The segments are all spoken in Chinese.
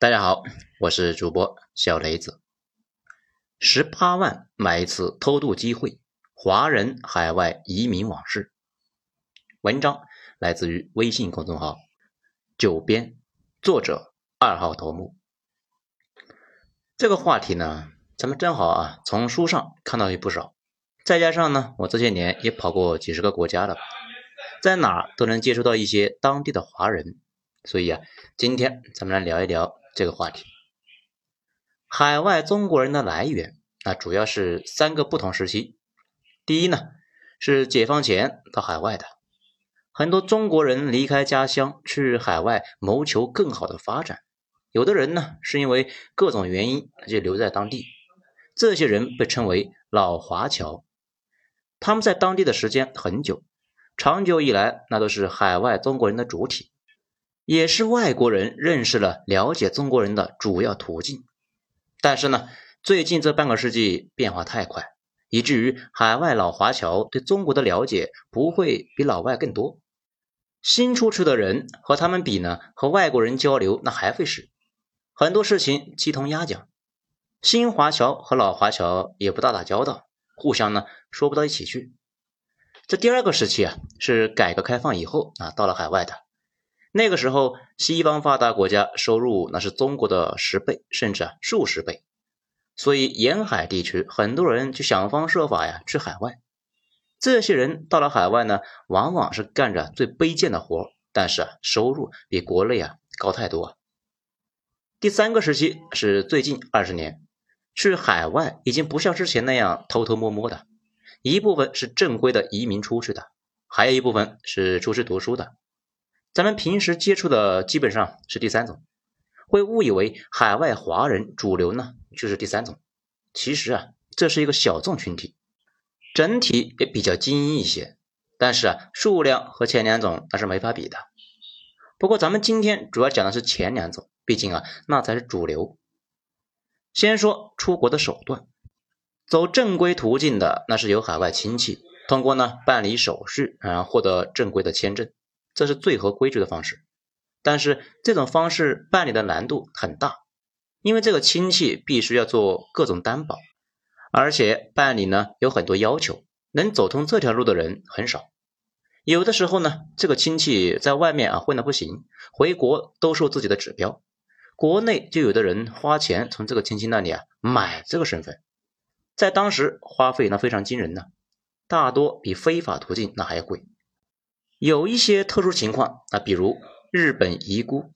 大家好，我是主播小雷子。十八万买一次偷渡机会，华人海外移民往事。文章来自于微信公众号“九编”，作者二号头目。这个话题呢，咱们正好啊，从书上看到也不少，再加上呢，我这些年也跑过几十个国家了，在哪儿都能接触到一些当地的华人，所以啊，今天咱们来聊一聊这个话题：海外中国人的来源。那主要是三个不同时期。第一呢，是解放前到海外的。很多中国人离开家乡去海外谋求更好的发展，有的人呢是因为各种原因就留在当地，这些人被称为老华侨。他们在当地的时间很久，长久以来那都是海外中国人的主体，也是外国人认识了了解中国人的主要途径。但是呢，最近这半个世纪变化太快，以至于海外老华侨对中国的了解不会比老外更多。新出去的人和他们比呢，和外国人交流那还费事，很多事情鸡同鸭讲。新华侨和老华侨也不大打交道，互相呢说不到一起去。这第二个时期啊，是改革开放以后啊，到了海外的那个时候，西方发达国家收入那是中国的十倍，甚至啊数十倍，所以沿海地区很多人就想方设法呀去海外。这些人到了海外呢，往往是干着最卑贱的活，但是啊，收入比国内啊高太多。第三个时期是最近二十年，去海外已经不像之前那样偷偷摸摸的，一部分是正规的移民出去的，还有一部分是出去读书的。咱们平时接触的基本上是第三种，会误以为海外华人主流呢就是第三种，其实啊，这是一个小众群体。整体也比较精英一些，但是啊，数量和前两种那是没法比的。不过咱们今天主要讲的是前两种，毕竟啊，那才是主流。先说出国的手段，走正规途径的那是有海外亲戚，通过呢办理手续，然后获得正规的签证，这是最合规矩的方式。但是这种方式办理的难度很大，因为这个亲戚必须要做各种担保。而且办理呢有很多要求，能走通这条路的人很少。有的时候呢，这个亲戚在外面啊混的不行，回国兜售自己的指标，国内就有的人花钱从这个亲戚那里啊买这个身份，在当时花费那非常惊人呢，大多比非法途径那还要贵。有一些特殊情况啊，比如日本遗孤，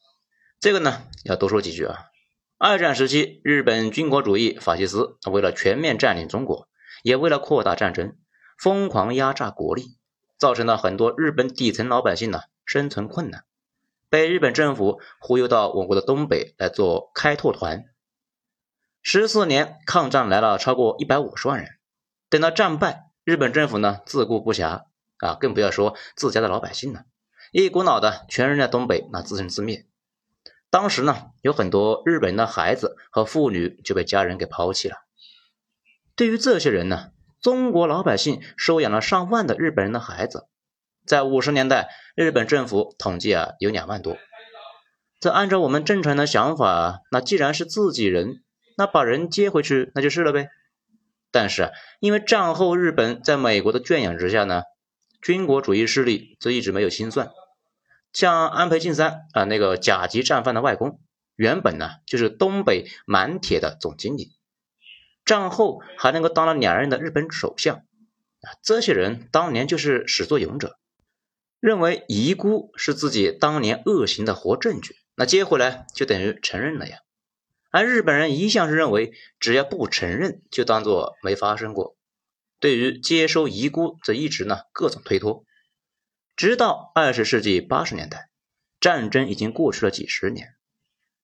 这个呢要多说几句啊。二战时期，日本军国主义法西斯为了全面占领中国，也为了扩大战争，疯狂压榨国力，造成了很多日本底层老百姓呢生存困难，被日本政府忽悠到我国的东北来做开拓团。十四年抗战来了超过一百五十万人，等到战败，日本政府呢自顾不暇啊，更不要说自家的老百姓了，一股脑的全扔在东北，那自生自灭。当时呢，有很多日本人的孩子和妇女就被家人给抛弃了。对于这些人呢，中国老百姓收养了上万的日本人的孩子，在五十年代，日本政府统计啊有两万多。这按照我们正常的想法，那既然是自己人，那把人接回去那就是了呗。但是啊因为战后日本在美国的圈养之下呢，军国主义势力则一直没有清算。像安倍晋三啊，那个甲级战犯的外公，原本呢就是东北满铁的总经理，战后还能够当了两任的日本首相啊。这些人当年就是始作俑者，认为遗孤是自己当年恶行的活证据，那接回来就等于承认了呀。而日本人一向是认为，只要不承认，就当做没发生过。对于接收遗孤，则一直呢各种推脱。直到二十世纪八十年代，战争已经过去了几十年，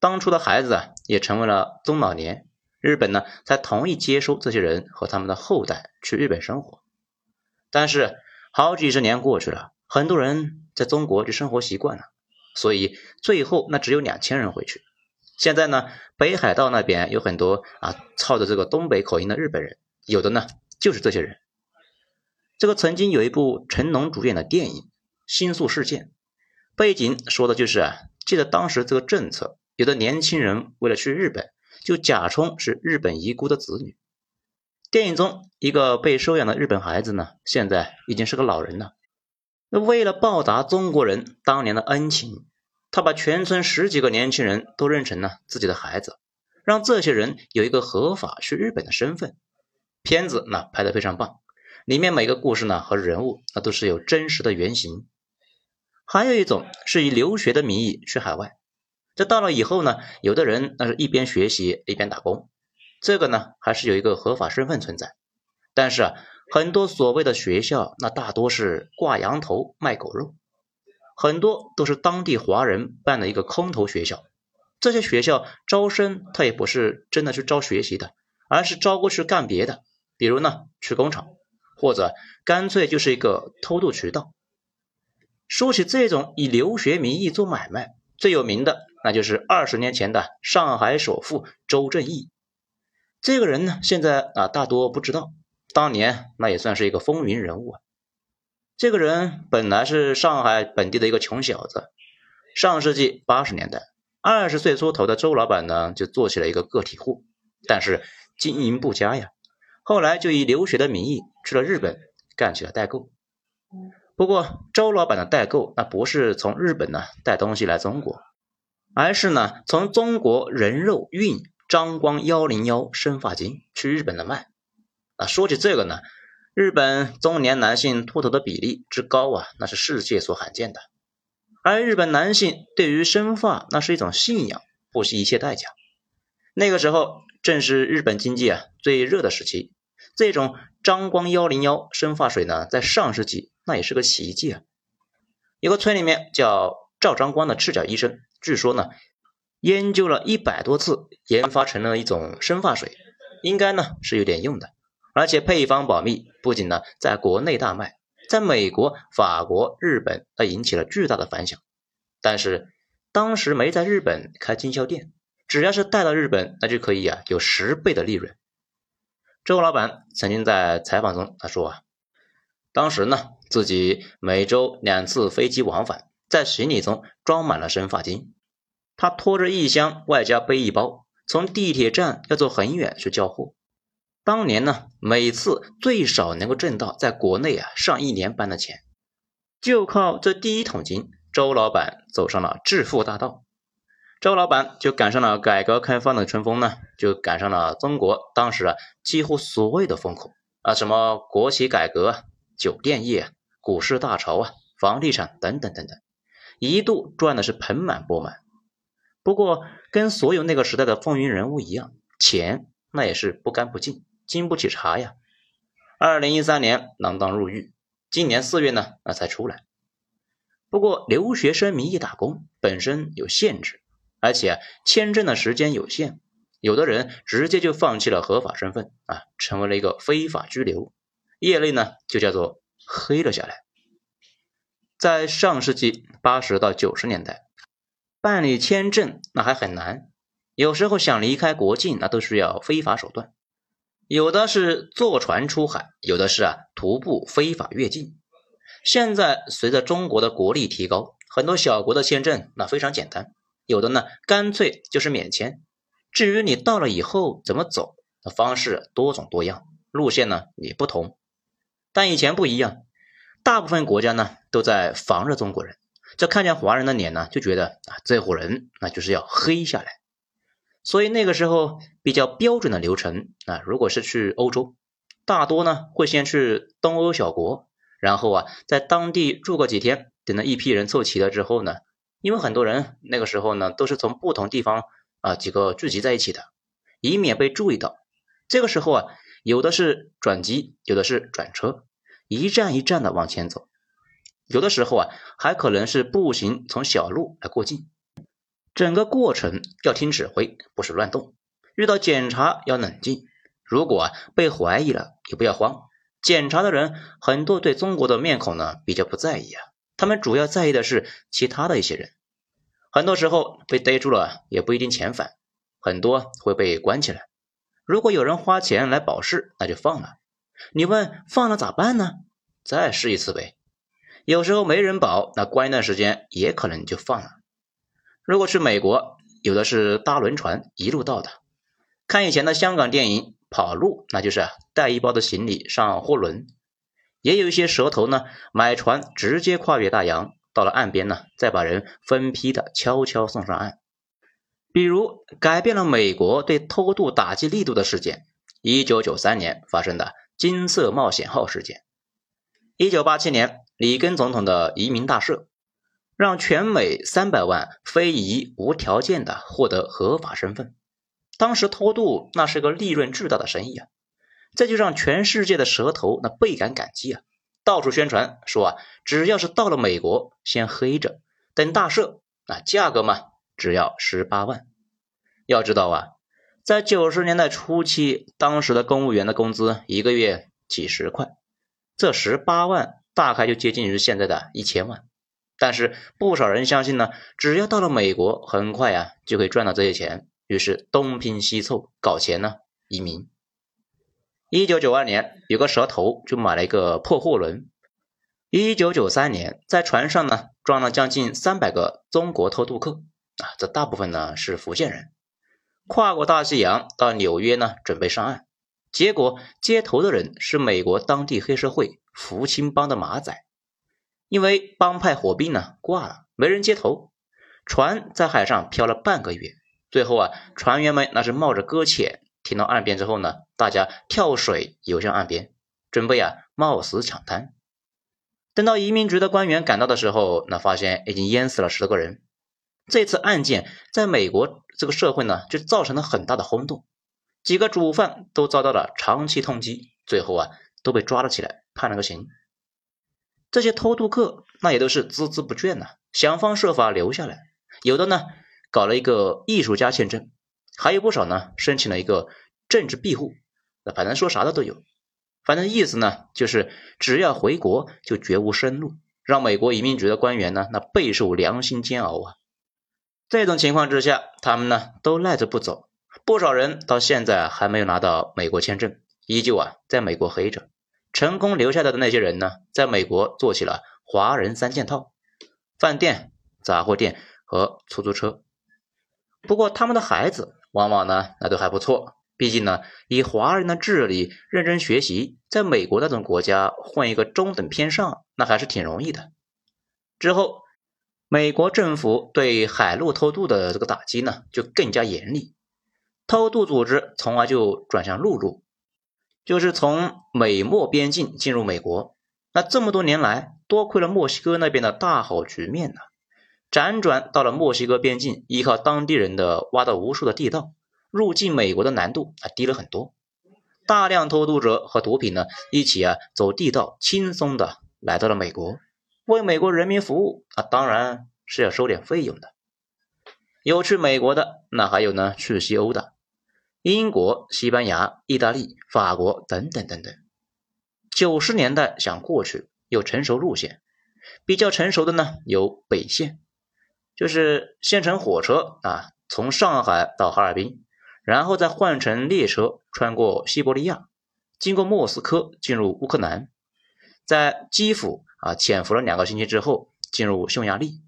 当初的孩子啊也成为了中老年，日本呢才同意接收这些人和他们的后代去日本生活。但是好几十年过去了，很多人在中国就生活习惯了，所以最后那只有两千人回去。现在呢，北海道那边有很多啊操着这个东北口音的日本人，有的呢就是这些人。这个曾经有一部成龙主演的电影。新宿事件背景说的就是啊，记得当时这个政策，有的年轻人为了去日本，就假充是日本遗孤的子女。电影中一个被收养的日本孩子呢，现在已经是个老人了。那为了报答中国人当年的恩情，他把全村十几个年轻人都认成了自己的孩子，让这些人有一个合法去日本的身份。片子呢拍得非常棒，里面每个故事呢和人物那都是有真实的原型。还有一种是以留学的名义去海外，这到了以后呢，有的人那是一边学习一边打工，这个呢还是有一个合法身份存在。但是啊，很多所谓的学校那大多是挂羊头卖狗肉，很多都是当地华人办的一个空头学校。这些学校招生他也不是真的去招学习的，而是招过去干别的。比如呢，去工厂，或者干脆就是一个偷渡渠道。说起这种以留学名义做买卖，最有名的那就是二十年前的上海首富周正义。这个人呢，现在啊大多不知道，当年那也算是一个风云人物啊。这个人本来是上海本地的一个穷小子，上世纪八十年代，二十岁出头的周老板呢就做起了一个个体户，但是经营不佳呀。后来就以留学的名义去了日本，干起了代购。不过周老板的代购那不是从日本呢带东西来中国，而是呢从中国人肉运张光幺零幺生发精去日本的卖。啊，说起这个呢，日本中年男性秃头的比例之高啊，那是世界所罕见的。而日本男性对于生发那是一种信仰，不惜一切代价。那个时候正是日本经济啊最热的时期。这种张光幺零幺生发水呢，在上世纪那也是个奇迹啊！有个村里面叫赵张光的赤脚医生，据说呢，研究了一百多次，研发成了一种生发水，应该呢是有点用的，而且配方保密，不仅呢在国内大卖，在美国、法国、日本，那引起了巨大的反响。但是当时没在日本开经销店，只要是带到日本，那就可以啊有十倍的利润。周老板曾经在采访中他说啊，当时呢自己每周两次飞机往返，在行李中装满了生发精，他拖着一箱外加背一包，从地铁站要走很远去交货。当年呢每次最少能够挣到在国内啊上一年班的钱，就靠这第一桶金，周老板走上了致富大道。周老板就赶上了改革开放的春风呢，就赶上了中国当时啊几乎所有的风口啊，什么国企改革、酒店业、股市大潮啊、房地产等等等等，一度赚的是盆满钵满。不过跟所有那个时代的风云人物一样，钱那也是不干不净，经不起查呀。二零一三年锒铛入狱，今年四月呢那才出来。不过留学生名义打工本身有限制。而且签证的时间有限，有的人直接就放弃了合法身份啊，成为了一个非法居留，业内呢就叫做黑了下来。在上世纪八十到九十年代，办理签证那还很难，有时候想离开国境那都需要非法手段，有的是坐船出海，有的是啊徒步非法越境。现在随着中国的国力提高，很多小国的签证那非常简单。有的呢，干脆就是免签。至于你到了以后怎么走，那方式多种多样，路线呢也不同。但以前不一样，大部分国家呢都在防着中国人，这看见华人的脸呢，就觉得啊，这伙人那就是要黑下来。所以那个时候比较标准的流程啊，如果是去欧洲，大多呢会先去东欧小国，然后啊在当地住个几天，等到一批人凑齐了之后呢。因为很多人那个时候呢，都是从不同地方啊几个聚集在一起的，以免被注意到。这个时候啊，有的是转机，有的是转车，一站一站的往前走。有的时候啊，还可能是步行从小路来过境。整个过程要听指挥，不是乱动。遇到检查要冷静。如果啊被怀疑了，也不要慌。检查的人很多对中国的面孔呢比较不在意啊。他们主要在意的是其他的一些人，很多时候被逮住了也不一定遣返，很多会被关起来。如果有人花钱来保释，那就放了。你问放了咋办呢？再试一次呗。有时候没人保，那关一段时间也可能就放了。如果去美国，有的是搭轮船一路到的。看以前的香港电影跑路，那就是带一包的行李上货轮。也有一些蛇头呢，买船直接跨越大洋，到了岸边呢，再把人分批的悄悄送上岸。比如改变了美国对偷渡打击力度的事件，一九九三年发生的金色冒险号事件。一九八七年，里根总统的移民大赦，让全美三百万非裔无条件的获得合法身份。当时偷渡那是个利润巨大的生意啊，这就让全世界的蛇头那倍感感激啊，到处宣传说啊，只要是到了美国，先黑着，等大赦，那价格嘛，只要十八万。要知道啊，在九十年代初期，当时的公务员的工资一个月几十块。这十八万大概就接近于现在的一千万，但是不少人相信呢，只要到了美国，很快啊就可以赚到这些钱，于是东拼西凑搞钱呢，移民。一九九二年，有个蛇头就买了一个破货轮。一九九三年，在船上呢装了将近三百个中国偷渡客啊，这大部分呢是福建人，跨过大西洋到纽约呢，准备上岸。结果接头的人是美国当地黑社会福清帮的马仔，因为帮派火并呢挂了，没人接头，船在海上漂了半个月，最后啊，船员们那是冒着搁浅，停到岸边之后呢，大家跳水游向岸边，准备啊冒死抢滩。等到移民局的官员赶到的时候，那发现已经淹死了十多个人。这次案件在美国这个社会呢，就造成了很大的轰动。几个主犯都遭到了长期通缉，最后啊都被抓了起来，判了个刑。这些偷渡客那也都是孜孜不倦呐，想方设法留下来。有的呢搞了一个艺术家签证，还有不少呢申请了一个政治庇护。那反正说啥的都有，反正意思呢就是只要回国就绝无生路，让美国移民局的官员呢那备受良心煎熬啊。这种情况之下，他们呢都赖着不走。不少人到现在还没有拿到美国签证，依旧啊在美国黑着。成功留下来的那些人呢，在美国做起了华人三件套：饭店、杂货店和出租车。不过他们的孩子往往呢那都还不错，毕竟呢以华人的智力认真学习，在美国那种国家混一个中等偏上，那还是挺容易的。之后，美国政府对海陆偷渡的这个打击呢就更加严厉。偷渡组织从而就转向陆路，就是从美墨边境进入美国。那这么多年来，多亏了墨西哥那边的大好局面呢，辗转到了墨西哥边境，依靠当地人的挖到无数的地道，入境美国的难度啊低了很多。大量偷渡者和毒品呢一起啊走地道，轻松的来到了美国，为美国人民服务啊，当然是要收点费用的。有去美国的，那还有呢去西欧的。英国、西班牙、意大利、法国等等等等，九十年代想过去有成熟路线，比较成熟的呢有北线，就是先乘火车啊，从上海到哈尔滨，然后再换乘列车穿过西伯利亚，经过莫斯科进入乌克兰，在基辅啊潜伏了两个星期之后进入匈牙利，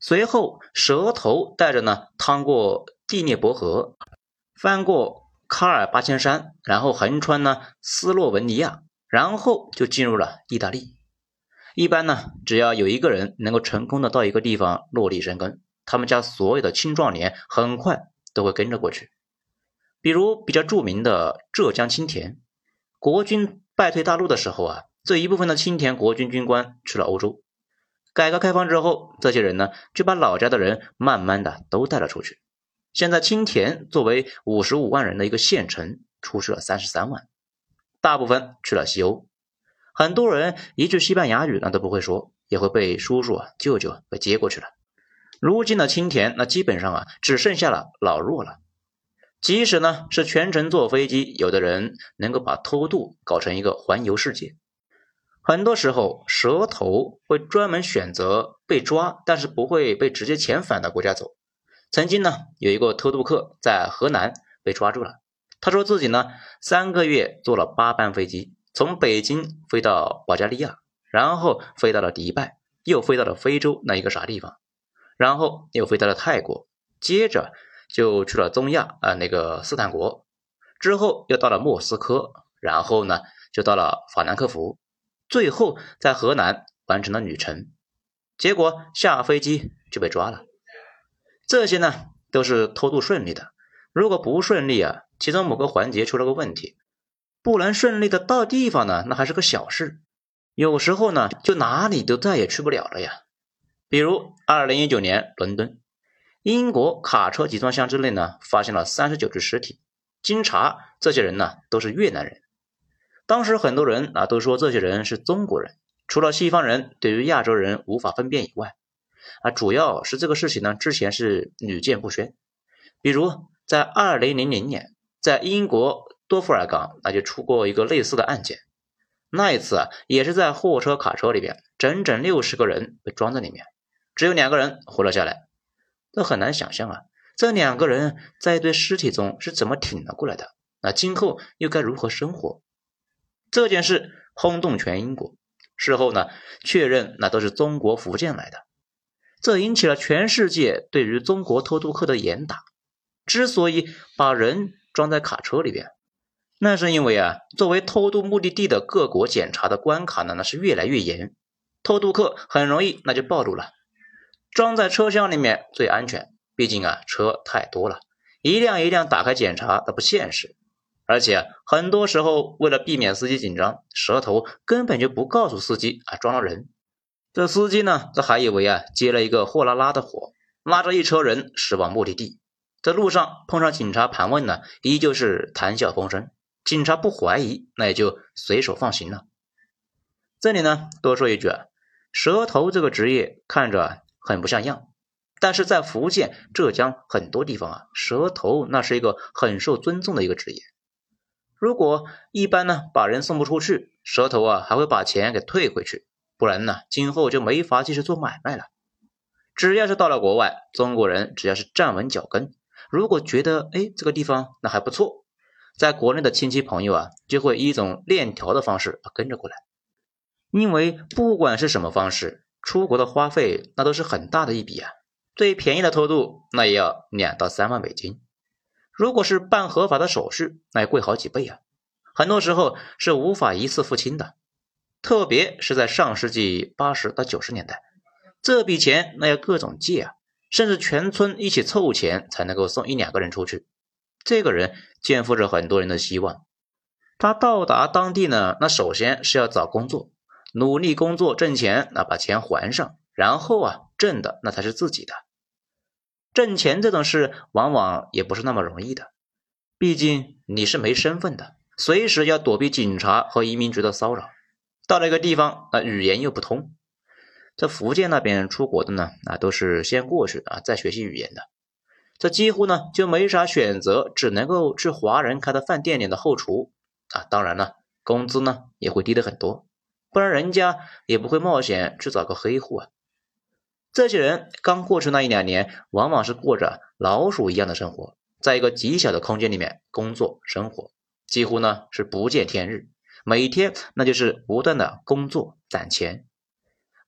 随后蛇头带着呢趟过第聂伯河。翻过卡尔巴阡山，然后横穿呢斯洛文尼亚，然后就进入了意大利。一般呢，只要有一个人能够成功的到一个地方落地生根，他们家所有的青壮年很快都会跟着过去。比如比较著名的浙江青田，国军败退大陆的时候啊，这一部分的青田国军军官去了欧洲。改革开放之后，这些人呢就把老家的人慢慢的都带了出去。现在青田作为五十五万人的一个县城，出去了三十三万，大部分去了西欧，很多人一句西班牙语那都不会说，也会被叔叔啊舅舅给接过去了。如今的青田那基本上啊只剩下了老弱了，即使呢是全程坐飞机，有的人能够把偷渡搞成一个环游世界。很多时候蛇头会专门选择被抓，但是不会被直接遣返的国家走。曾经呢，有一个偷渡客在河南被抓住了。他说自己呢，三个月坐了八班飞机，从北京飞到保加利亚，然后飞到了迪拜，又飞到了非洲那一个啥地方，然后又飞到了泰国，接着就去了中亚啊那个斯坦国，之后又到了莫斯科，然后呢就到了法兰克福，最后在河南完成了旅程。结果下飞机就被抓了。这些呢都是偷渡顺利的，如果不顺利啊，其中某个环节出了个问题，不能顺利的到地方呢，那还是个小事。有时候呢，就哪里都再也去不了了呀。比如二零一九年伦敦，英国卡车集装箱之内呢，发现了三十九具尸体。经查，这些人呢都是越南人。当时很多人啊都说这些人是中国人，除了西方人对于亚洲人无法分辨以外。啊，主要是这个事情呢，之前是屡见不鲜。比如在二零零零年，在英国多弗尔港，那就出过一个类似的案件。那一次啊，也是在货车卡车里边，整整六十个人被装在里面，只有两个人活了下来。这很难想象啊，这两个人在一堆尸体中是怎么挺了过来的？那今后又该如何生活？这件事轰动全英国。事后呢，确认那都是中国福建来的。这引起了全世界对于中国偷渡客的严打。之所以把人装在卡车里边，那是因为啊，作为偷渡目的地的各国检查的关卡呢，那是越来越严，偷渡客很容易那就暴露了。装在车厢里面最安全，毕竟啊车太多了，一辆一辆打开检查那不现实。而且很多时候为了避免司机紧张，蛇头根本就不告诉司机啊装了人。这司机呢，这还以为啊接了一个货拉拉的活，拉着一车人驶往目的地。在路上碰上警察盘问呢，依旧是谈笑风生。警察不怀疑，那也就随手放行了。这里呢，多说一句啊，蛇头这个职业看着很不像样，但是在福建、浙江很多地方啊，蛇头那是一个很受尊重的一个职业。如果一般呢把人送不出去，蛇头啊还会把钱给退回去。不然呢，今后就没法继续做买卖了。只要是到了国外，中国人只要是站稳脚跟，如果觉得哎这个地方那还不错，在国内的亲戚朋友啊，就会以一种链条的方式跟着过来。因为不管是什么方式，出国的花费那都是很大的一笔啊。最便宜的偷渡那也要两到三万美金，如果是办合法的手续，那也贵好几倍啊。很多时候是无法一次付清的。特别是在上世纪八十到九十年代，这笔钱那要各种借啊，甚至全村一起凑钱才能够送一两个人出去。这个人肩负着很多人的希望。他到达当地呢，那首先是要找工作，努力工作挣钱，那把钱还上，然后啊挣的那才是自己的。挣钱这种事往往也不是那么容易的，毕竟你是没身份的，随时要躲避警察和移民局的骚扰。到了一个地方啊，语言又不通，在福建那边出国的呢，啊都是先过去啊，再学习语言的。这几乎呢就没啥选择，只能够去华人开的饭店里的后厨啊。当然了，工资呢也会低的很多，不然人家也不会冒险去找个黑户啊。这些人刚过去那一两年，往往是过着老鼠一样的生活，在一个极小的空间里面工作生活，几乎呢是不见天日。每天那就是不断的工作攒钱，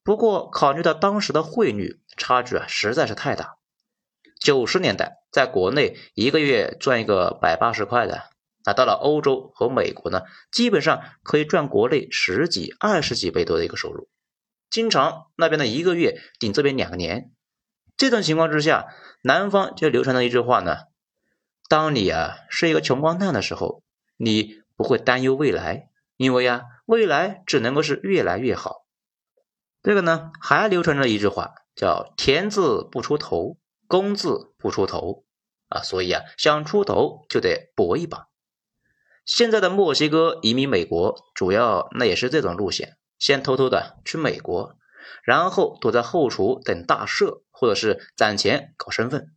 不过考虑到当时的汇率差距啊实在是太大，九十年代在国内一个月赚一个百八十块的，那到了欧洲和美国呢，基本上可以赚国内十几、二十几倍多的一个收入，经常那边的一个月顶这边两年。这种情况之下，南方就流传了一句话呢：当你啊是一个穷光蛋的时候，你不会担忧未来。因为呀，未来只能够是越来越好。这个呢，还流传着一句话，叫“田字不出头，工字不出头”，啊，所以啊，想出头就得搏一把。现在的墨西哥移民美国，主要那也是这种路线：先偷偷的去美国，然后躲在后厨等大赦，或者是攒钱搞身份。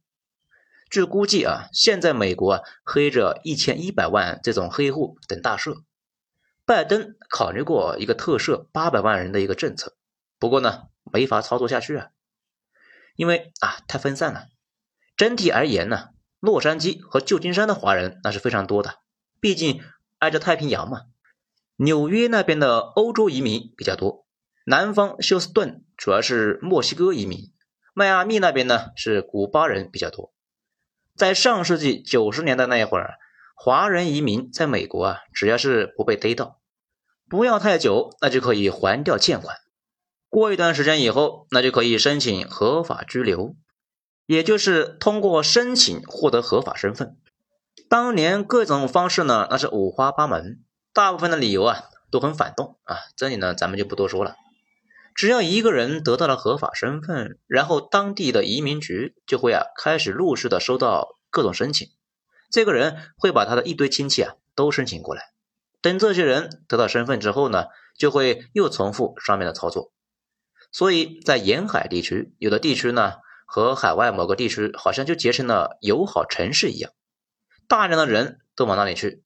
据估计啊，现在美国啊，黑着一千一百万这种黑户等大赦。拜登考虑过一个特赦八百万人的一个政策，不过呢，没法操作下去啊，因为啊太分散了。整体而言呢，洛杉矶和旧金山的华人那是非常多的，毕竟挨着太平洋嘛。纽约那边的欧洲移民比较多，南方休斯顿主要是墨西哥移民，迈阿密那边呢是古巴人比较多，在上世纪九十年代那一会儿，华人移民在美国啊，只要是不被逮到，不要太久，那就可以还掉欠款。过一段时间以后，那就可以申请合法居留，也就是通过申请获得合法身份。当年各种方式呢，那是五花八门，大部分的理由啊都很反动啊。这里呢，咱们就不多说了。只要一个人得到了合法身份，然后当地的移民局就会啊开始陆续的收到各种申请，这个人会把他的一堆亲戚啊都申请过来，等这些人得到身份之后呢，就会又重复上面的操作。所以在沿海地区，有的地区呢和海外某个地区好像就结成了友好城市一样，大量的人都往那里去，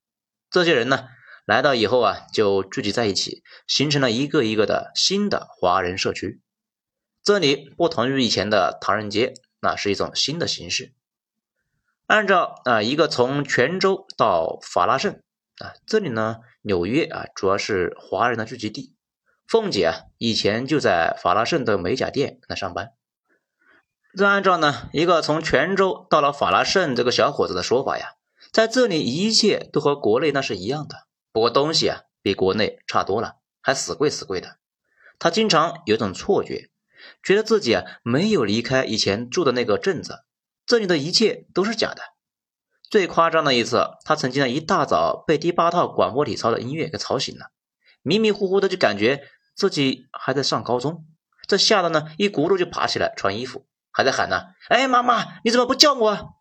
这些人呢。来到以后啊，就聚集在一起，形成了一个一个的新的华人社区。这里不同于以前的唐人街，那是一种新的形式。按照啊一个从泉州到法拉盛啊，这里呢纽约啊主要是华人的聚集地。凤姐啊以前就在法拉盛的美甲店那上班。这按照呢一个从泉州到了法拉盛这个小伙子的说法呀，在这里一切都和国内那是一样的。不过东西啊比国内差多了，还死贵死贵的。他经常有种错觉，觉得自己啊没有离开以前住的那个镇子，这里的一切都是假的。最夸张的一次，他曾经呢一大早被第八套广播体操的音乐给吵醒了，迷迷糊糊的就感觉自己还在上高中，这吓得呢一骨碌就爬起来穿衣服，还在喊呢：“哎，妈妈，你怎么不叫我？”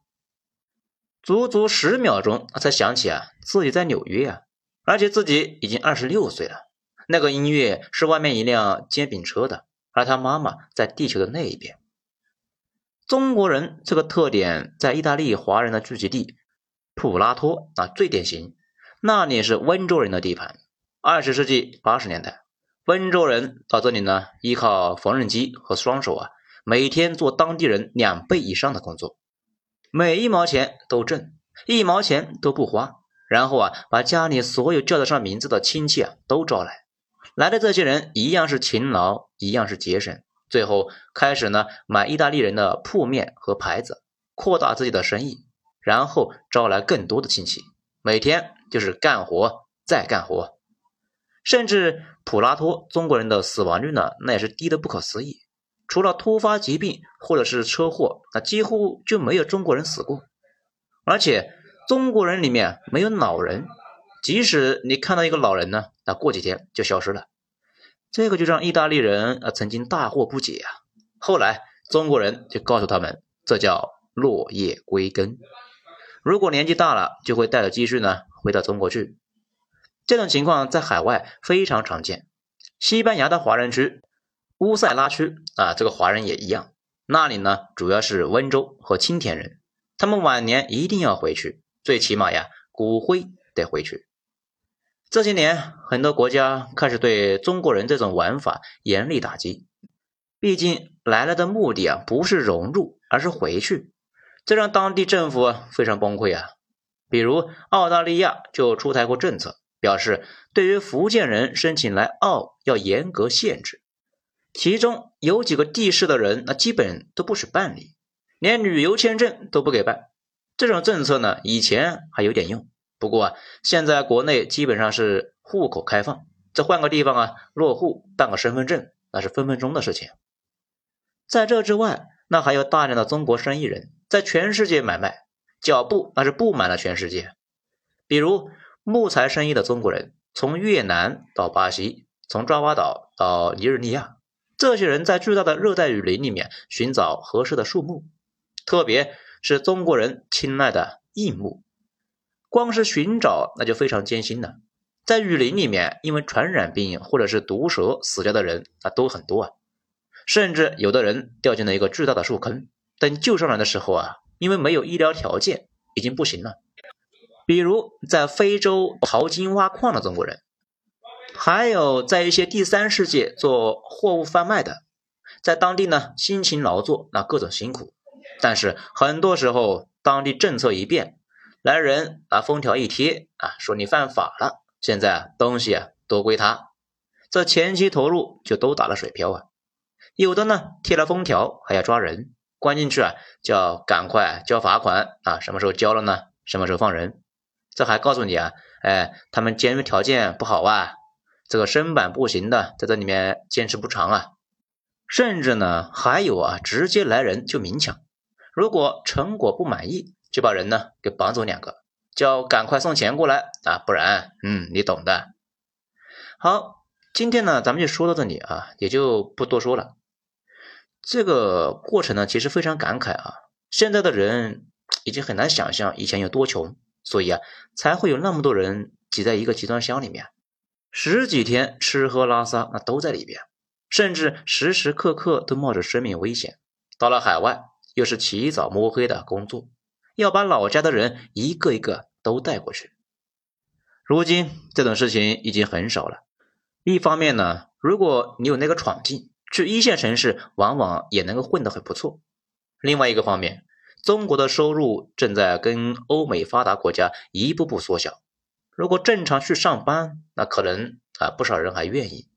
足足十秒钟，他才想起啊自己在纽约啊。而且自己已经二十六岁了，那个音乐是外面一辆煎饼车的，而他妈妈在地球的那一边。中国人这个特点在意大利华人的聚集地普拉托啊最典型，那里是温州人的地盘。二十世纪八十年代，温州人到这里呢，依靠缝纫机和双手啊，每天做当地人两倍以上的工作，每一毛钱都挣，一毛钱都不花。然后啊，把家里所有叫得上名字的亲戚啊都招来，来的这些人一样是勤劳，一样是节省，最后开始呢买意大利人的铺面和牌子，扩大自己的生意，然后招来更多的亲戚，每天就是干活再干活，甚至普拉托中国人的死亡率呢，那也是低的不可思议，除了突发疾病或者是车祸，那几乎就没有中国人死过，而且。中国人里面没有老人，即使你看到一个老人呢，那过几天就消失了。这个就让意大利人啊曾经大惑不解啊。后来中国人就告诉他们，这叫落叶归根。如果年纪大了，就会带着积蓄呢回到中国去。这种情况在海外非常常见。西班牙的华人区乌塞拉区啊，这个华人也一样。那里呢主要是温州和青田人，他们晚年一定要回去。最起码呀，骨灰得回去。这些年，很多国家开始对中国人这种玩法严厉打击。毕竟来了的目的啊，不是融入，而是回去，这让当地政府非常崩溃啊。比如澳大利亚就出台过政策，表示对于福建人申请来澳要严格限制，其中有几个地市的人，那基本都不许办理，连旅游签证都不给办。这种政策呢，以前还有点用，不过，现在国内基本上是户口开放，这换个地方啊，落户办个身份证，那是分分钟的事情。在这之外，那还有大量的中国生意人，在全世界买卖，脚步那是布满了全世界。比如木材生意的中国人，从越南到巴西，从爪哇岛到尼日利亚，这些人在巨大的热带雨林里面寻找合适的树木，特别。是中国人青睐的硬木，光是寻找那就非常艰辛了。在雨林里面，因为传染病或者是毒蛇死掉的人啊都很多啊，甚至有的人掉进了一个巨大的树坑，等救上来的时候啊，因为没有医疗条件，已经不行了。比如在非洲淘金挖矿的中国人，还有在一些第三世界做货物贩卖的，在当地呢辛勤劳作，那各种辛苦。但是很多时候，当地政策一变，来人把封条一贴啊，说你犯法了，现在东西啊都归他，这前期投入就都打了水漂啊。有的呢贴了封条还要抓人，关进去啊，叫赶快交罚款啊，什么时候交了呢？什么时候放人？这还告诉你啊，哎，他们监狱条件不好啊，这个身板不行的，在这里面坚持不长啊。甚至呢，还有啊，直接来人就明抢，如果成果不满意，就把人呢给绑走两个，叫赶快送钱过来啊，不然，嗯，你懂的。好，今天呢，咱们就说到这里啊，也就不多说了。这个过程呢，其实非常感慨啊，现在的人已经很难想象以前有多穷，所以啊，才会有那么多人挤在一个集装箱里面，十几天吃喝拉撒那都在里边。甚至时时刻刻都冒着生命危险，到了海外又是起早摸黑的工作，要把老家的人一个一个都带过去。如今这种事情已经很少了。一方面呢，如果你有那个闯劲，去一线城市往往也能够混得很不错。另外一个方面，中国的收入正在跟欧美发达国家一步步缩小。如果正常去上班，那可能啊不少人还愿意。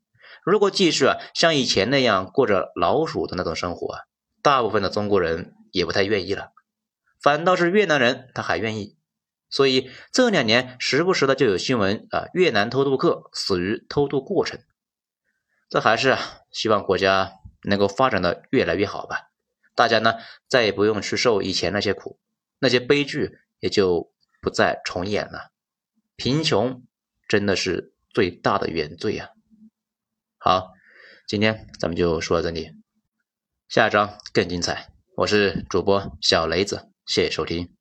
如果继续啊像以前那样过着老鼠的那种生活啊，大部分的中国人也不太愿意了，反倒是越南人他还愿意。所以这两年时不时的就有新闻啊，越南偷渡客死于偷渡过程。这还是啊希望国家能够发展的越来越好吧，大家呢再也不用去受以前那些苦，那些悲剧也就不再重演了。贫穷真的是最大的原罪啊！好，今天咱们就说到这里，下一章更精彩。我是主播小雷子，谢谢收听。